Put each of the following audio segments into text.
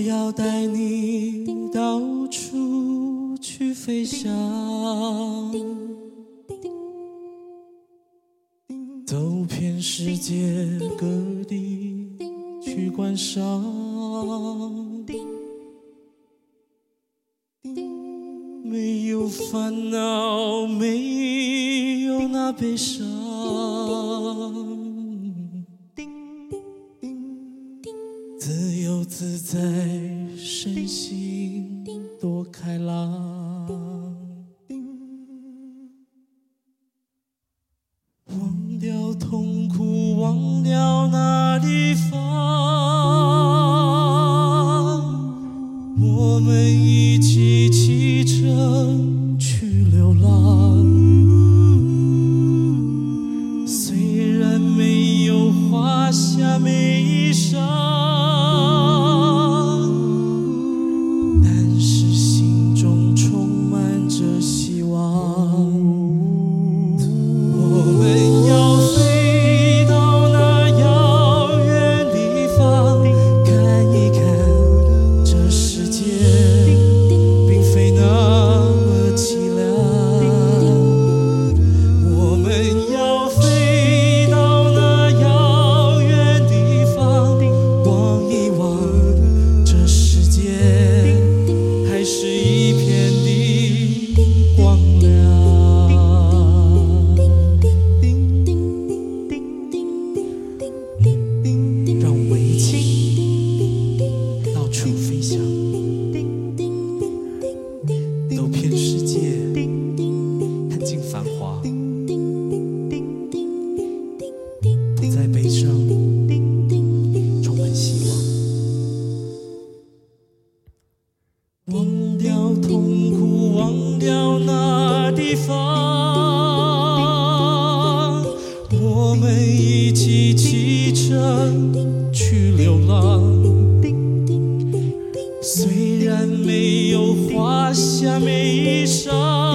要带你到处去飞翔，走遍世界各地去观赏，没有烦恼，没有那悲伤。多开朗。忘掉痛苦，忘掉那地方，繁华。不再悲伤，充满希望。忘掉痛苦，忘掉那地方，我们一起启程去流浪。虽然没有华厦美衣裳。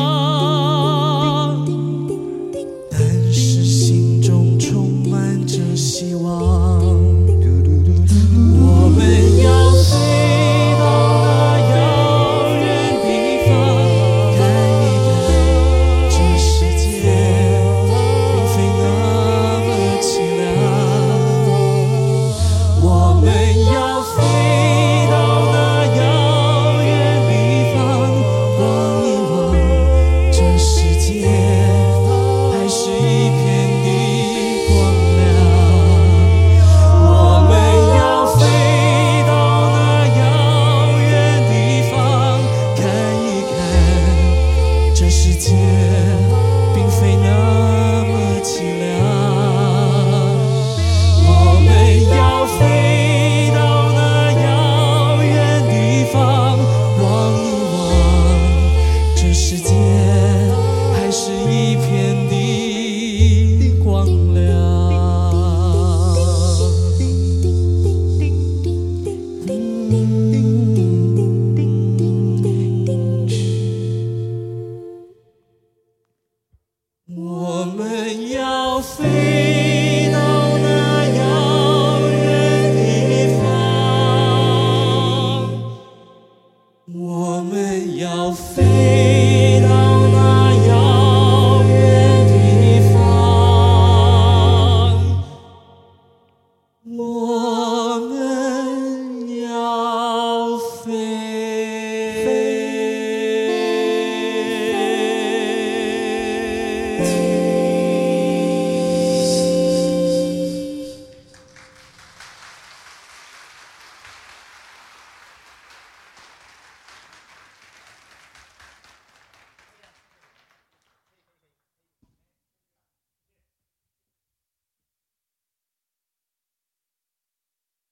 啊 see.